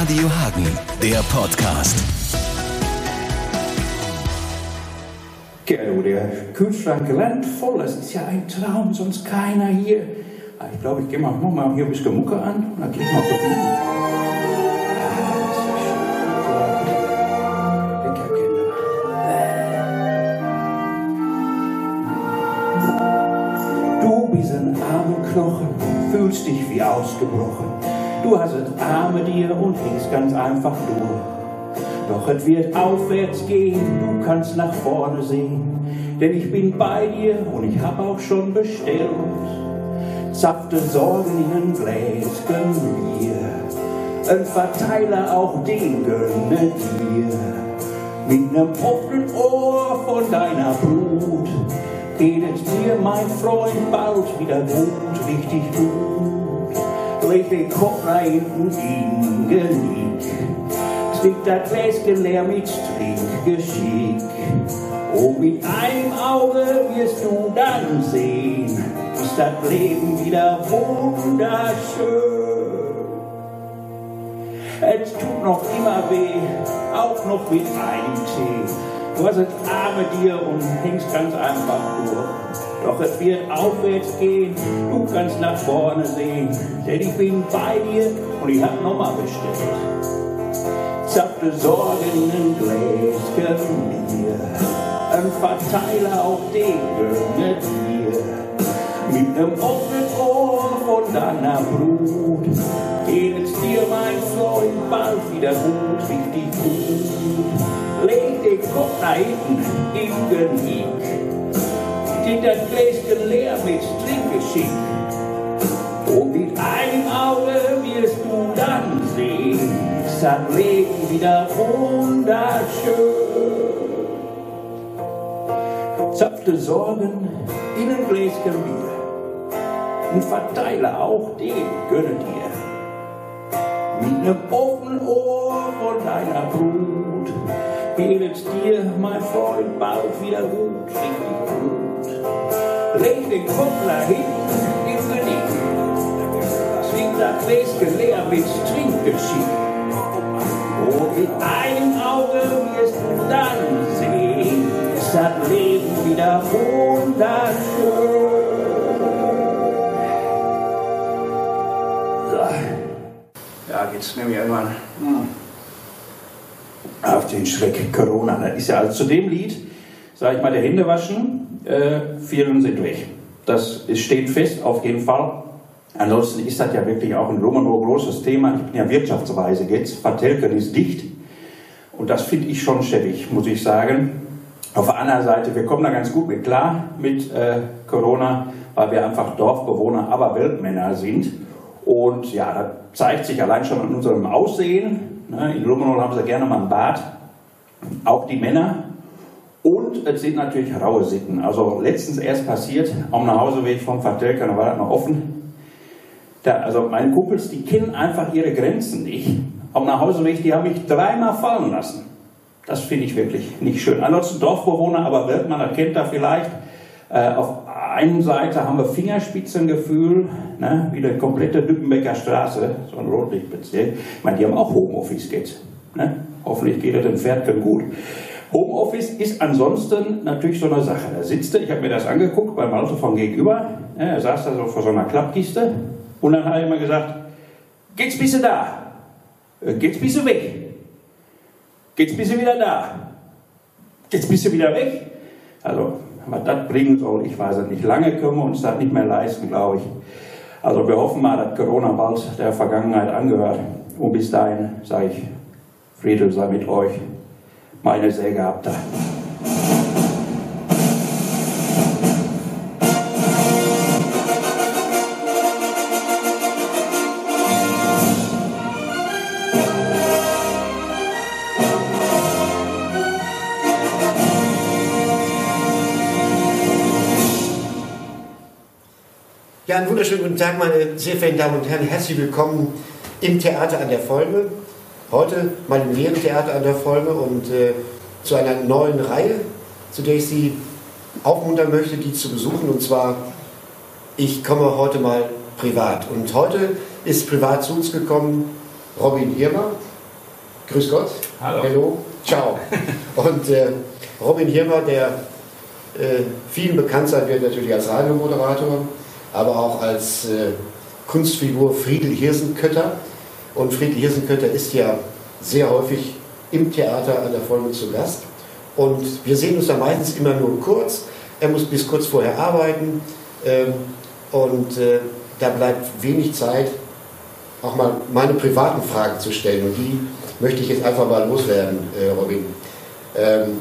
Radio Hagen, der Podcast. Gerdo, der Kühlschrank randvoll, das ist ja ein Traum, sonst keiner hier. Ah, Ich glaube, ich gehe mal, mach mal hier ein bisschen Mucke an und dann gehe ich mal. Ah. Lecker, Kinder. Du bist ein armer Knochen, fühlst dich wie ausgebrochen. Du hast es arme dir und hängst ganz einfach durch. Doch es wird aufwärts gehen, du kannst nach vorne sehen. Denn ich bin bei dir und ich hab auch schon bestellt. Safte Sorgen in Gläschen Bier. Ein Verteiler auch den gönne dir. Mit nem offenen Ohr von deiner Brut geht es dir, mein Freund, bald wieder gut, richtig gut. Leg den Kopf nach hinten in Genick. Stickt das Gläschen leer mit Trinkgeschick. Und mit einem Auge wirst du dann sehen, ist das Leben wieder wunderschön. Es tut noch immer weh, auch noch mit einem Tee. Du hast es arme dir und hängst ganz einfach durch. Doch es wird aufwärts gehen, du kannst nach vorne sehen. Denn ich bin bei dir und ich hab nochmal bestellt. Sachte Sorgen in Gläschen Bier. Ein Verteiler auch den gönne dir. Mit nem offenen Ohr von deiner Brut geht es dir, mein Freund, bald wieder gut, richtig gut. Leg den Kopf nach hinten im Genick. Steht das Gläschen leer mit Trinkgeschick. Und mit einem Auge wirst du dann sehen, das Leben wieder wunderschön. Zapfte Sorgen in ein Gläschen Bier und verteile auch den gönne dir. Mit nem offenen Ohr von deiner Brut geht es dir, mein Freund, bald wieder gut, richtig gut. Leg den hinten im Genick, zwingt das Gläschen leer mit Trinkgeschick. Und mit einem Auge wirst du dann sehen, ist das Leben wieder wunderschön. So. Ja, jetzt nehme ich irgendwann hm, auf den Schreck Corona. Das ist ja also zu dem Lied, sage ich mal, der Händewaschen, äh, vielen sind weg. Das steht fest, auf jeden Fall. Ansonsten ist das ja wirklich auch ein großes Thema. Ich bin ja Wirtschaftsweise jetzt. Vertelken ist dicht. Und das finde ich schon schäbig, muss ich sagen. Auf der anderen Seite, wir kommen da ganz gut mit klar mit äh, Corona, weil wir einfach Dorfbewohner, aber Weltmänner sind. Und ja, das zeigt sich allein schon an unserem Aussehen. Ne? In Blumenau haben sie gerne mal ein Bad. Auch die Männer. Und es sind natürlich raue Sitten. Also letztens erst passiert, am Nachhauseweg vom Vertelker, da war das noch offen. Da, also meine Kumpels, die kennen einfach ihre Grenzen nicht. Am Nachhauseweg, die haben mich dreimal fallen lassen. Das finde ich wirklich nicht schön. Ansonsten Dorfbewohner, aber Weltmann, das kennt er vielleicht. Äh, auf einer Seite haben wir Fingerspitzengefühl, ne, wie die komplette Düppenbecker Straße, so ein Rotlichtbezirk. Ich meine, die haben auch Homeoffice jetzt. Ne? Hoffentlich geht es den Pferdchen gut. Homeoffice ist ansonsten natürlich so eine Sache. Da sitzt er, ich habe mir das angeguckt beim Auto von gegenüber, ne, er saß da so vor so einer Klappkiste und dann hat er immer gesagt, geht's bis da, Äh, geht's bis weg, geht's bis wieder da, geht's bis wieder weg. Also, was das bringen soll, ich weiß es nicht. Lange können wir uns das nicht mehr leisten, glaube ich. Also wir hoffen mal, dass Corona bald der Vergangenheit angehört. Und bis dahin sage ich, Friede sei mit euch. Meine Säge habt ihr. Einen wunderschönen guten Tag, meine sehr verehrten Damen und Herren. Herzlich willkommen im Theater an der Folge. Heute mal im leeren Theater an der Folge und äh, zu einer neuen Reihe, zu der ich Sie aufmuntern möchte, die zu besuchen. Und zwar, ich komme heute mal privat. Und heute ist privat zu uns gekommen Robin Hirmer. Grüß Gott. Hallo. Hallo. Ciao. Und äh, Robin Hirmer, der äh, vielen bekannt sein wird natürlich als Radiomoderator, aber auch als äh, Kunstfigur Friedel Hirsenkötter. Und Friedel Hirsenkötter ist ja sehr häufig im Theater an der Folge zu Gast. Und wir sehen uns da meistens immer nur kurz. Er muss bis kurz vorher arbeiten. Ähm, und äh, da bleibt wenig Zeit, auch mal meine privaten Fragen zu stellen. Und die möchte ich jetzt einfach mal loswerden, äh, Robin. Ähm,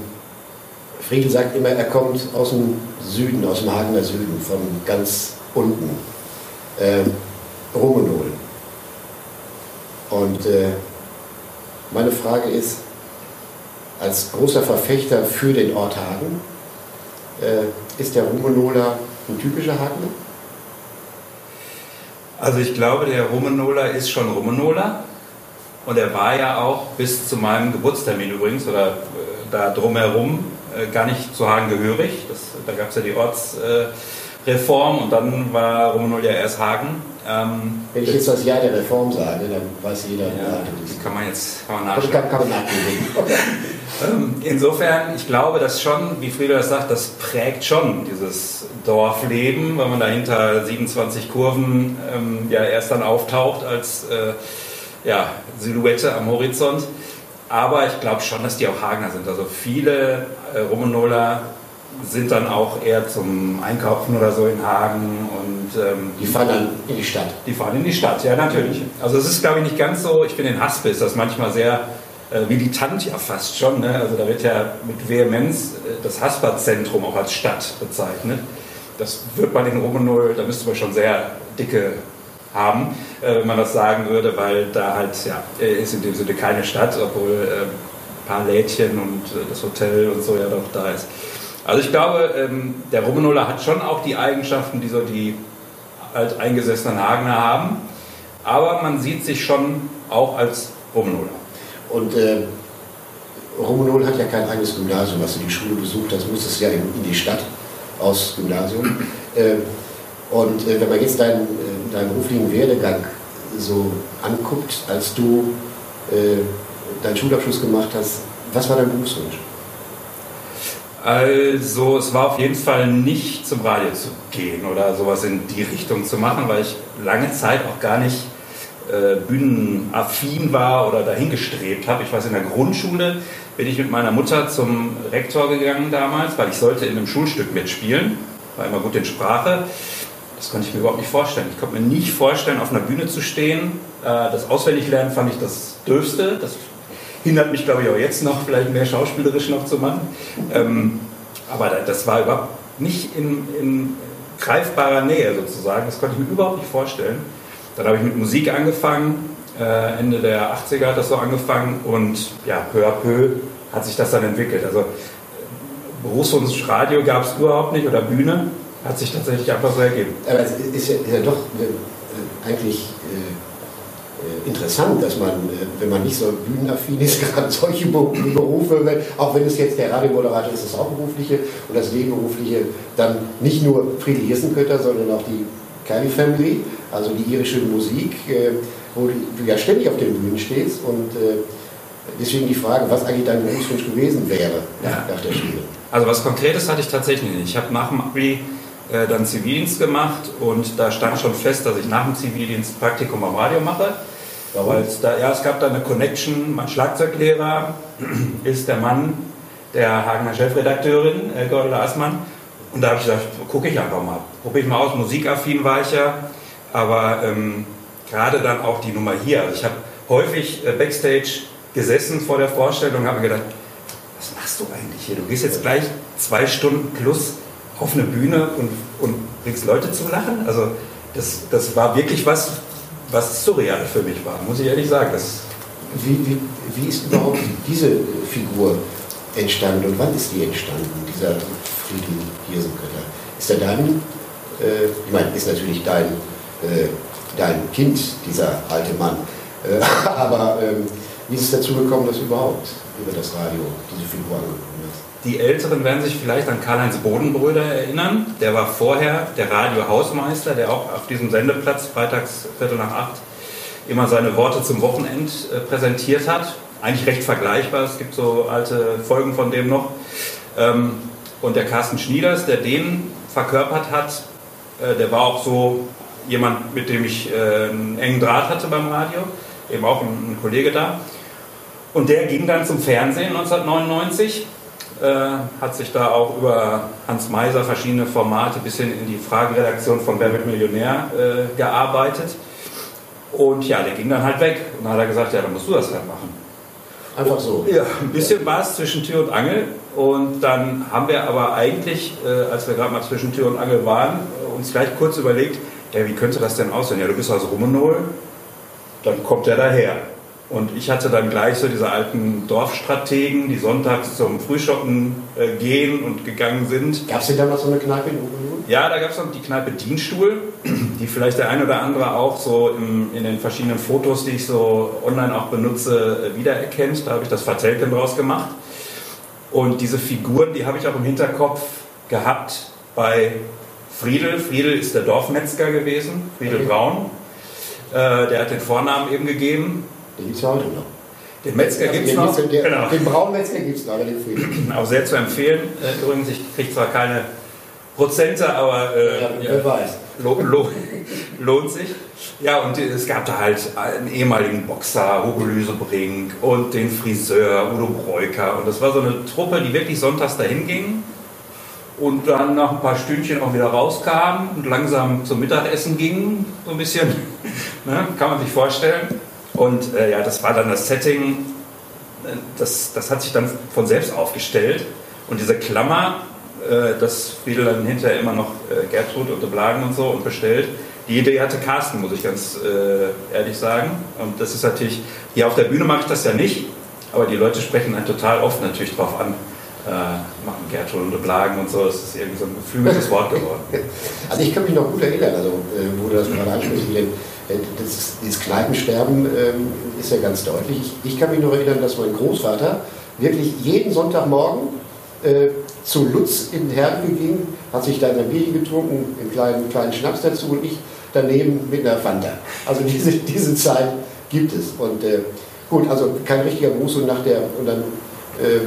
Friedel sagt immer, er kommt aus dem Süden, aus dem Hagener Süden, von ganz unten. Ähm, Romanol. Und äh, meine Frage ist, als großer Verfechter für den Ort Hagen, äh, ist der Rumenoler ein typischer Hagener? Also ich glaube, der Rumenoler ist schon Rumenoler. Und er war ja auch bis zu meinem Geburtstermin übrigens oder äh, da drumherum äh, gar nicht zu Hagen gehörig. Das, da gab es ja die Ortsreform äh, und dann war Rumenol ja erst Hagen. Ähm, Wenn ich jetzt das Jahr der Reform sage, dann weiß jeder, ja, das kann man jetzt kann man nachschauen. Kann, kann man nachdenken. Ähm, insofern, ich glaube, dass schon, wie Frieda das sagt, das prägt schon dieses Dorfleben, wenn man dahinter 27 Kurven ähm, ja erst dann auftaucht als äh, ja, Silhouette am Horizont. Aber ich glaube schon, dass die auch Hagener sind. Also viele äh, Rumenoler sind dann auch eher zum Einkaufen oder so in Hagen und ähm, die fahren dann in die Stadt. Die fahren in die Stadt, ja natürlich. Also es ist glaube ich nicht ganz so. Ich finde in Haspel ist das manchmal sehr äh, militant ja fast schon. Ne? Also da wird ja mit Vehemenz äh, das Hasperzentrum auch als Stadt bezeichnet. Das wird man in Romanol, da müsste man schon sehr dicke haben, äh, wenn man das sagen würde, weil da halt, ja, ist in dem Sinne keine Stadt, obwohl äh, ein paar Lädchen und äh, das Hotel und so ja doch da ist. Also ich glaube, ähm, der Rumenoler hat schon auch die Eigenschaften, die so die alteingesessenen Hagener haben, aber man sieht sich schon auch als Rumenoler. Und äh, Romanol hat ja kein eigenes Gymnasium, was du die Schule besucht hast, musstest ja in, in die Stadt aus Gymnasium. Äh, und äh, wenn man jetzt deinen, äh, deinen beruflichen Werdegang so anguckt, als du äh, deinen Schulabschluss gemacht hast, was war dein Berufswunsch? Also es war auf jeden Fall nicht zum Radio zu gehen oder sowas in die Richtung zu machen, weil ich lange Zeit auch gar nicht äh, bühnenaffin war oder dahingestrebt habe. Ich weiß, in der Grundschule bin ich mit meiner Mutter zum Rektor gegangen damals, weil ich sollte in einem Schulstück mitspielen, war immer gut in Sprache. Das konnte ich mir überhaupt nicht vorstellen. Ich konnte mir nicht vorstellen, auf einer Bühne zu stehen. Äh, das Auswendiglernen fand ich das Dürfste. Das hindert mich, glaube ich, auch jetzt noch, vielleicht mehr schauspielerisch noch zu machen. Ähm, aber das war überhaupt nicht in, in greifbarer Nähe sozusagen. Das konnte ich mir überhaupt nicht vorstellen. Dann habe ich mit Musik angefangen. Äh, Ende der 80er hat das so angefangen und ja, peu à peu hat sich das dann entwickelt. Also Berufswunsch Radio gab es überhaupt nicht oder Bühne hat sich tatsächlich einfach so ergeben. Aber es ist ja, ist ja doch äh, eigentlich äh, interessant, dass man, äh, wenn man nicht so bühnenaffin ist, gerade solche Berufe, auch wenn es jetzt der Radiomoderator ist, das auch berufliche und das Nebenberufliche, dann nicht nur Friedrich Hirsenkötter, sondern auch die Kylie Family, also die irische Musik, äh, wo du ja ständig auf den Bühnen stehst und äh, deswegen die Frage, was eigentlich dein Berufswunsch gewesen wäre ja. nach der Schule. Also was Konkretes hatte ich tatsächlich nicht. Ich habe nach dem Abi äh, dann Zivildienst gemacht und da stand schon fest, dass ich nach dem Zivildienst Praktikum am Radio mache. Weil es da, ja, es gab da eine Connection. Mein Schlagzeuglehrer ist der Mann der Hagener Chefredakteurin, äh, Gordela Assmann. Und da habe ich gesagt, gucke ich einfach mal. Probiere ich mal aus, musikaffin war ich ja. Aber ähm, gerade dann auch die Nummer hier. Also ich habe häufig äh, Backstage gesessen vor der Vorstellung und habe mir gedacht, was machst du eigentlich hier? Du gehst jetzt gleich zwei Stunden plus auf eine Bühne und, und bringst Leute zum Lachen. Also das, das war wirklich was, was surreal für mich war, muss ich ehrlich sagen. Das wie, wie, wie ist überhaupt diese Figur entstanden und wann ist die entstanden, dieser Friedel Hirsenkötter? Ist er dein, äh, ich meine, ist natürlich dein, äh, dein Kind, dieser alte Mann, äh, aber ähm, wie ist es dazu gekommen, dass überhaupt über das Radio diese Figur angekommen ist? Die Älteren werden sich vielleicht an Karl-Heinz Bodenbröder erinnern. Der war vorher der Radiohausmeister, der auch auf diesem Sendeplatz freitags Viertel nach acht immer seine Worte zum Wochenend äh, präsentiert hat. Eigentlich recht vergleichbar, es gibt so alte Folgen von dem noch. Ähm, und der Carsten Schnieders, der den verkörpert hat, äh, der war auch so jemand, mit dem ich äh, einen engen Draht hatte beim Radio, eben auch ein, ein Kollege da. Und der ging dann zum Fernsehen 1999, äh, hat sich da auch über Hans Meiser verschiedene Formate bis hin in die Fragenredaktion von Wer wird Millionär äh, gearbeitet. Und ja, der ging dann halt weg. Und dann hat er gesagt, ja, dann musst du das halt machen. Einfach so. Ja, ein bisschen war es zwischen Tür und Angel. Und dann haben wir aber eigentlich, äh, als wir gerade mal zwischen Tür und Angel waren, äh, uns gleich kurz überlegt, ja, wie könnte das denn aussehen? Ja, du bist aus Rumenol, dann kommt er daher. Und ich hatte dann gleich so diese alten Dorfstrategen, die sonntags zum Frühschoppen äh, gehen und gegangen sind. Gab es denn damals so eine Kneipe in Rumenol? Ja, da gab es noch die Kneipe Dienstuhl, die vielleicht der ein oder andere auch so im, in den verschiedenen Fotos, die ich so online auch benutze, äh, wiedererkennt. Da habe ich das Vertelken draus gemacht. Und diese Figuren, die habe ich auch im Hinterkopf gehabt bei Friedel. Friedel ist der Dorfmetzger gewesen, Friedel Okay. Braun. Äh, der hat den Vornamen eben gegeben. Den gibt es ja heute noch. Den Metzger Also gibt es den noch. der- Genau. Den Braunmetzger gibt es noch, aber den Frieden. Auch sehr zu empfehlen. Äh, übrigens, ich kriege zwar keine Prozente, aber äh, Ja, ja, wer weiß. lo, lo, lohnt sich. Ja, und es gab da halt einen ehemaligen Boxer, Hugo Lüsebrink und den Friseur Udo Breuker. Und das war so eine Truppe, die wirklich sonntags dahin ging und dann nach ein paar Stündchen auch wieder rauskam und langsam zum Mittagessen ging, so ein bisschen, ne, kann man sich vorstellen. Und äh, ja, das war dann das Setting, äh, das, das hat sich dann von selbst aufgestellt. Und diese Klammer, äh, das Friedel dann hinterher immer noch äh, Gertrud und Blagen und so und bestellt, die Idee hatte Carsten, muss ich ganz äh, ehrlich sagen. Und das ist natürlich, hier auf der Bühne mache ich das ja nicht, aber die Leute sprechen einen total oft natürlich drauf an. Äh, machen Gertrud und Blagen und so, das ist irgendwie so ein geflügeltes Wort geworden. Also ich kann mich noch gut erinnern, also äh, wo das gerade ansprichst, das, dieses Kneipensterben ähm, ist ja ganz deutlich. Ich, ich kann mich noch erinnern, dass mein Großvater wirklich jeden Sonntagmorgen äh, zu Lutz in Herden ging, hat sich da ein Bier getrunken, einen kleinen, kleinen Schnaps dazu und ich daneben mit einer Fanta. Also diese, diese Zeit gibt es. Und äh, gut, also kein richtiger Gruß und nach der und dann äh,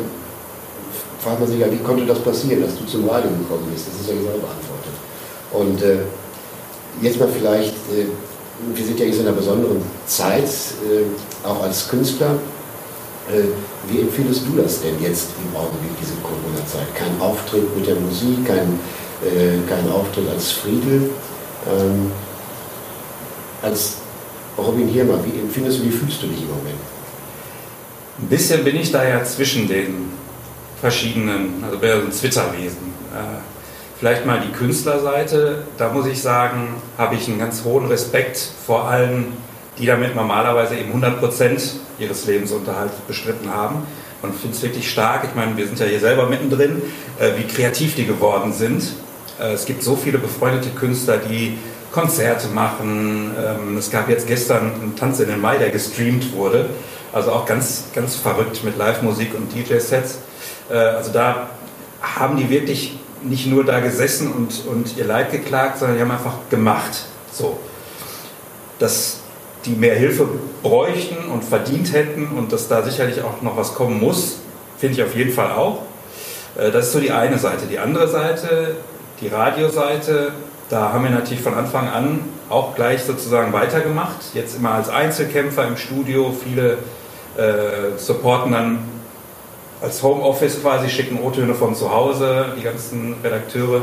fragt man sich ja, wie konnte das passieren, dass du zum Radio gekommen bist? Das ist ja genau beantwortet. Und äh, jetzt mal vielleicht, äh, wir sind ja in so einer besonderen Zeit, äh, auch als Künstler. Äh, wie empfindest du das denn jetzt im Augenblick, diese Corona-Zeit? Kein Auftritt mit der Musik, kein, äh, kein Auftritt als Friedel. Ähm, als Robin Hirmer, wie empfindest du, wie fühlst du dich im Moment? Ein bisschen bin ich da ja zwischen den verschiedenen, also bin ja so ein Twitter-Wesen. Äh, vielleicht mal die Künstlerseite, da muss ich sagen, habe ich einen ganz hohen Respekt vor allen, die damit normalerweise eben 100% ihres Lebensunterhalts bestritten haben. Und finde es wirklich stark, ich meine, wir sind ja hier selber mittendrin, äh, wie kreativ die geworden sind. Äh, es gibt so viele befreundete Künstler, die Konzerte machen. Ähm, es gab jetzt gestern einen Tanz in den Mai, der gestreamt wurde. Also auch ganz, ganz verrückt mit Live-Musik und DJ-Sets. Äh, also da haben die wirklich nicht nur da gesessen und, und ihr Leid geklagt, sondern die haben einfach gemacht. So. Dass die mehr Hilfe bräuchten und verdient hätten und dass da sicherlich auch noch was kommen muss, finde ich auf jeden Fall auch. Äh, Das ist so die eine Seite. Die andere Seite, die Radioseite, da haben wir natürlich von Anfang an auch gleich sozusagen weitergemacht. Jetzt immer als Einzelkämpfer im Studio. Viele äh, supporten dann als Homeoffice quasi, schicken O-Töne von zu Hause, die ganzen Redakteure.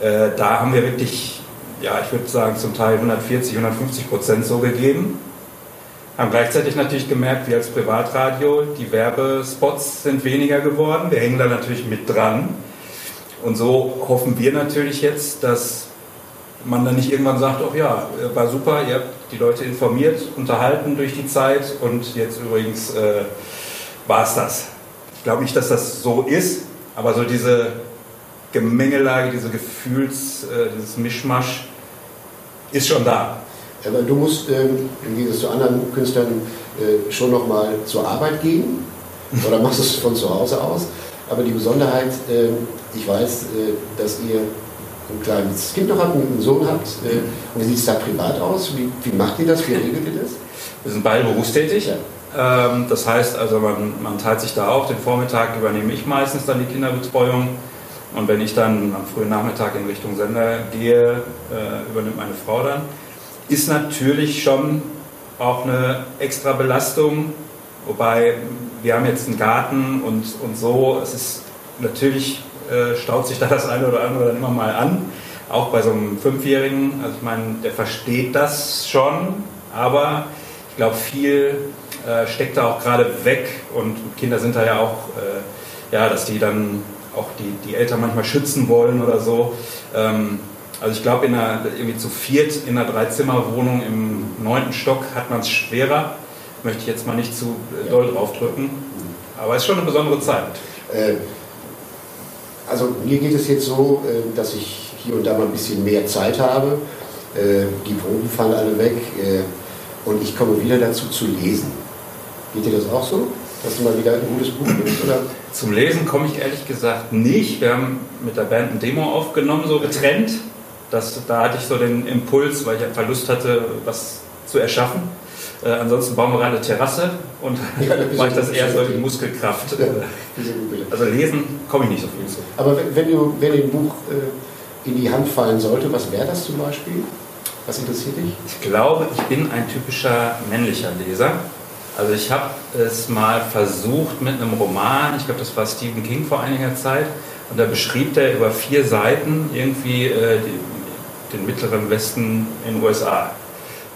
Äh, da haben wir wirklich, ja, ich würde sagen, zum Teil 140, 150 Prozent so gegeben. Haben gleichzeitig natürlich gemerkt, wir als Privatradio, die Werbespots sind weniger geworden. Wir hängen da natürlich mit dran. Und so hoffen wir natürlich jetzt, dass man dann nicht irgendwann sagt, oh ja, war super, ihr habt die Leute informiert, unterhalten durch die Zeit und jetzt übrigens äh, war es das. Ich glaube nicht, dass das so ist, aber so diese Gemengelage, diese Gefühls, äh, dieses Mischmasch ist schon da. Aber du musst ähm, im Gegensatz zu anderen Künstlern äh, schon nochmal zur Arbeit gehen oder machst es von zu Hause aus. Aber die Besonderheit, äh, ich weiß, äh, dass ihr ein kleines Kind noch habt, einen Sohn habt. Äh, und wie sieht es da privat aus? Wie, wie macht ihr das? Wie regelt ihr das? Wir sind beide berufstätig. Ja. Ähm, das heißt also, man, man teilt sich da auch. Den Vormittag übernehme ich meistens dann die Kinderbetreuung. Und wenn ich dann am frühen Nachmittag in Richtung Sender gehe, äh, übernimmt meine Frau dann. Ist natürlich schon auch eine extra Belastung, wobei wir haben jetzt einen Garten und, und so. Es ist natürlich äh, staut sich da das eine oder andere dann immer mal an. Auch bei so einem Fünfjährigen. Also ich meine, der versteht das schon, aber ich glaube, viel äh, steckt da auch gerade weg und Kinder sind da ja auch, äh, ja, dass die dann auch die, die Eltern manchmal schützen wollen oder so. Ähm, also ich glaube, irgendwie zu viert in einer Dreizimmerwohnung im neunten Stock hat man es schwerer. Möchte ich jetzt mal nicht zu äh, doll draufdrücken. Aber es ist schon eine besondere Zeit. Äh, also mir geht es jetzt so, äh, dass ich hier und da mal ein bisschen mehr Zeit habe. Äh, die Proben fallen alle weg und ich komme wieder dazu zu lesen. Geht dir das auch so? Dass du mal wieder ein gutes Buch nimmst? Oder? Zum Lesen komme ich ehrlich gesagt nicht. Wir haben mit der Band ein Demo aufgenommen, so getrennt. Das, da hatte ich so den Impuls, weil ich einfach Lust hatte, was zu erschaffen. Äh, ansonsten bauen wir gerade eine Terrasse und Ja, mache ich das eher so in. Muskelkraft. Ja. Also lesen komme ich nicht so viel zu. Aber wenn, wenn, du, wenn dir ein Buch äh, in die Hand fallen sollte, was wäre das zum Beispiel? Was interessiert dich? Ich glaube, ich bin ein typischer männlicher Leser. Also ich habe es mal versucht mit einem Roman, ich glaube, das war Stephen King vor einiger Zeit, und da beschrieb der über vier Seiten irgendwie äh, die, den mittleren Westen in den USA.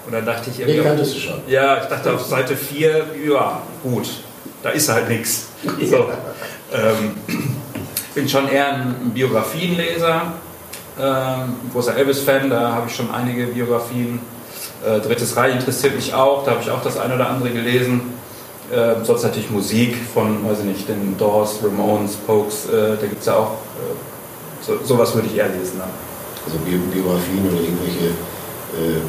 Und dann dachte ich Den irgendwie... kanntest du schon. Ja, ich dachte auf Seite 4, ja, gut, da ist halt nichts. So, ähm, ich bin schon eher ein Biografienleser, ähm, großer Elvis-Fan, da habe ich schon einige Biografien. Äh, Drittes Reich interessiert mich auch, da habe ich auch das eine oder andere gelesen. Äh, sonst natürlich Musik von, weiß ich nicht, den Doors, Ramones, Pokes, äh, da gibt es ja auch, äh, so, sowas würde ich eher lesen. Dann. Also Bi Biografien oder irgendwelche äh,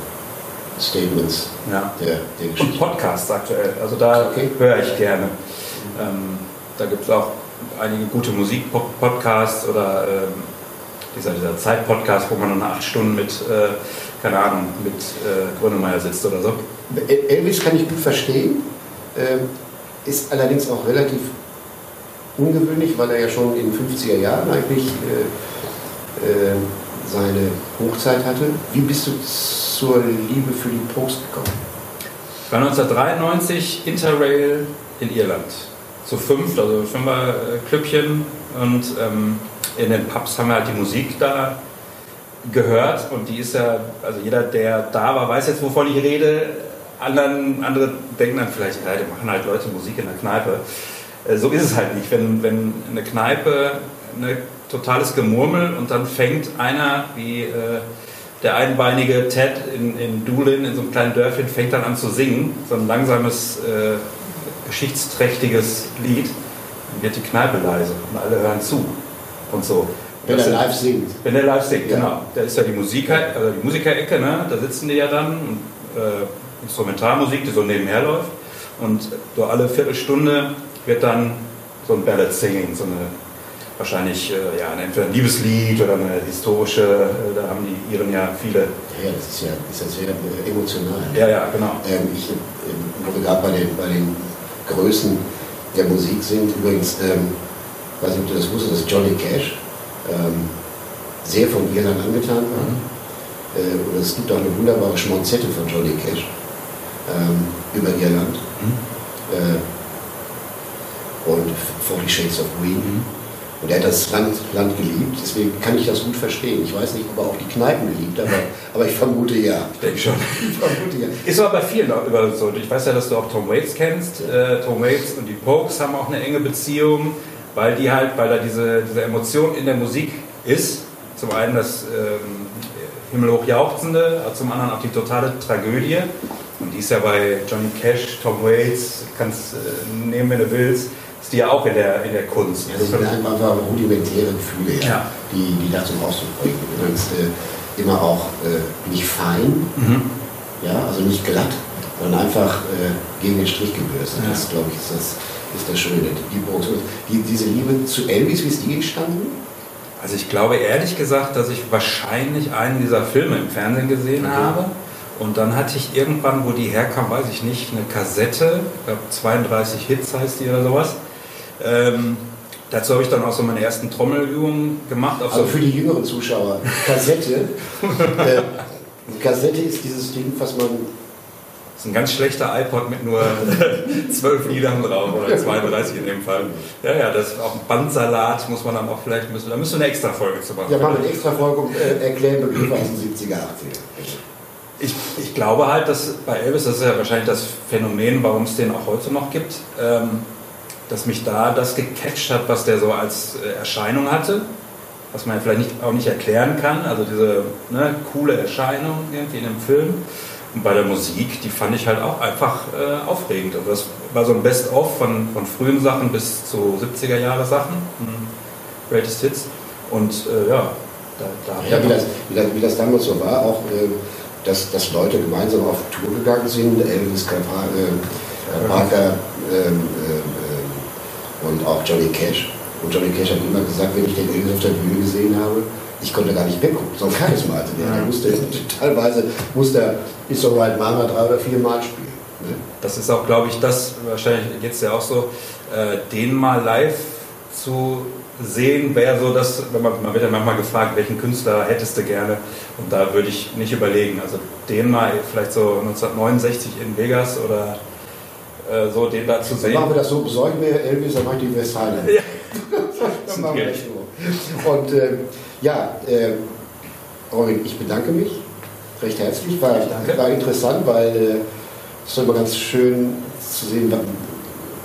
Statements Ja. der, der Und Geschichte. Podcasts aktuell. Also da Okay. höre ich gerne. Ähm, da gibt es auch einige gute Musik-Podcasts oder ähm, dieser, dieser Zeit-Podcast, wo man nur nach acht Stunden mit, äh, keine Ahnung, mit äh, Grönemeyer sitzt oder so. El- Elvis kann ich gut verstehen, ähm, ist allerdings auch relativ ungewöhnlich, weil er ja schon in den 50er Jahren eigentlich äh, äh, seine Hochzeit hatte. Wie bist du zur Liebe für die Post gekommen? Ich war 1993 Interrail in Irland. Zu fünf, also fünfer äh, Klüppchen. Und ähm, in den Pubs haben wir halt die Musik da gehört. Und die ist ja, also jeder, der da war, weiß jetzt, wovon ich rede. Anderen, andere denken dann vielleicht, ja, die machen halt Leute Musik in der Kneipe. Äh, so ist es halt nicht. Wenn, wenn eine Kneipe ein totales Gemurmel und dann fängt einer wie äh, der einbeinige Ted in, in Doolin, in so einem kleinen Dörfchen, fängt dann an zu singen, so ein langsames, äh, geschichtsträchtiges Lied, dann wird die Kneipe leise und alle hören zu und so. Wenn Das er live singt. wenn der live singt, Ja. genau. Da ist ja die Musiker, also die Musikerecke, ne? da sitzen die ja dann und äh, Instrumentalmusik, die so nebenher läuft. Und so alle Viertelstunde wird dann so ein Ballad Singing, so eine wahrscheinlich äh, ja, entweder ein Liebeslied oder eine historische, äh, da haben die Iren ja viele. Ja, das ist ja, ist ja sehr äh, emotional. Ja, ja, genau. Ähm, ich, ähm, wo wir gerade bei den, bei den Größen der Musik sind, übrigens, ähm, weiß nicht, ob du das wusstest, dass Johnny Cash ähm, sehr von Irland angetan war. Äh, oder es gibt auch eine wunderbare Schmonzette von Johnny Cash ähm, über Irland. Äh, und 40 Shades of Green. Und er hat das Land, Land geliebt, deswegen kann ich das gut verstehen. Ich weiß nicht, ob er auch die Kneipen geliebt hat, aber, aber ich vermute ja. Ich denke schon. Ich vermute ja. Ist aber bei vielen über so. Ich weiß ja, dass du auch Tom Waits kennst. Äh, Tom Waits und die Pokes haben auch eine enge Beziehung, weil die halt, weil da diese, diese Emotion in der Musik ist. Zum einen das ähm, himmelhoch jauchzende, aber zum anderen auch die totale Tragödie. Und die ist ja bei Johnny Cash, Tom Waits, kannst äh, nehmen, wenn du willst, ist die ja auch in der, in der Kunst. Das sind einfach rudimentäre Gefühle, ja, Ja. Die, die da zum Ausdruck bringen. Übrigens äh, immer auch äh, nicht fein, Mhm. ja, also nicht glatt, sondern einfach äh, gegen den Strich gebürstet. Ja. Das, glaube ich, ist das, ist das Schöne. Die, die, diese Liebe zu Elvis, wie ist die entstanden? Also ich glaube ehrlich gesagt, dass ich wahrscheinlich einen dieser Filme im Fernsehen gesehen Okay. habe Und dann hatte ich irgendwann, wo die herkam, weiß ich nicht, eine Kassette, ich glaube 32 Hits heißt die oder sowas. Ähm, dazu habe ich dann auch so meine ersten Trommelübungen gemacht. also für die jüngeren Zuschauer, Kassette. äh, Kassette ist dieses Ding, was man das ist ein ganz schlechter iPod mit nur zwölf Liedern drauf oder 32 in dem Fall. Ja, ja, das ist auch ein Bandsalat, muss man dann auch vielleicht, müssen, da müssen wir eine extra Folge zu machen. Ja, machen wir eine extra Folge und äh, erklären Begriffe aus den 70er, 80er. Ich, ich glaube halt, dass bei Elvis, das ist ja wahrscheinlich das Phänomen, warum es den auch heute noch gibt, ähm, dass mich da das gecatcht hat, was der so als äh, Erscheinung hatte, was man ja vielleicht nicht, auch nicht erklären kann, also diese ne, coole Erscheinung irgendwie in einem Film. Und bei der Musik, die fand ich halt auch einfach äh, aufregend. Also das war so ein Best-of von, von frühen Sachen bis zu 70er-Jahre-Sachen, Greatest Hits. Und äh, ja, da, da ja, wie das, wie, das, wie das damals so war, auch äh, dass, dass Leute gemeinsam auf Tour gegangen sind, Elvis äh, Parker ähm, ähm, und auch Johnny Cash. Und Johnny Cash hat immer gesagt, wenn ich den Elvis auf der Bühne gesehen habe, ich konnte gar nicht weggucken. So ein Charisma hatte der. Der musste teilweise musste er ist so halt Mama drei oder vier Mal spielen. Ne? Das ist auch, glaube ich, das wahrscheinlich jetzt ja auch so, äh, den mal live zu sehen, wäre so das, wenn man, man wird ja manchmal gefragt, welchen Künstler hättest du gerne? Und da würde ich nicht überlegen. Also den mal vielleicht so 1969 in Vegas oder äh, so den da zu dann sehen. Machen wir das so, besorgen wir Elvis, dann mache ich die Westhalle. Ja. dann machen wir das so. Und äh, ja, äh, Robin, ich bedanke mich recht herzlich. War, war interessant, weil äh, es ist immer ganz schön zu sehen,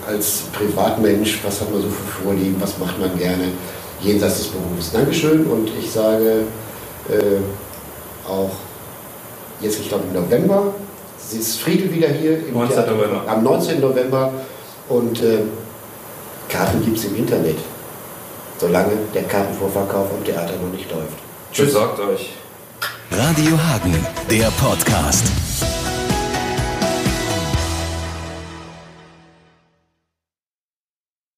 als Privatmensch, was hat man so für Vorlieben, was macht man gerne jenseits des Berufs. Dankeschön und ich sage äh, auch jetzt, ich glaube im November, sie ist Friedel wieder hier im 19. Theater, am 19. November und äh, Karten gibt es im Internet, solange der Kartenvorverkauf am Theater noch nicht läuft. Tschüss. Besorgt euch. Radio Hagen, der Podcast.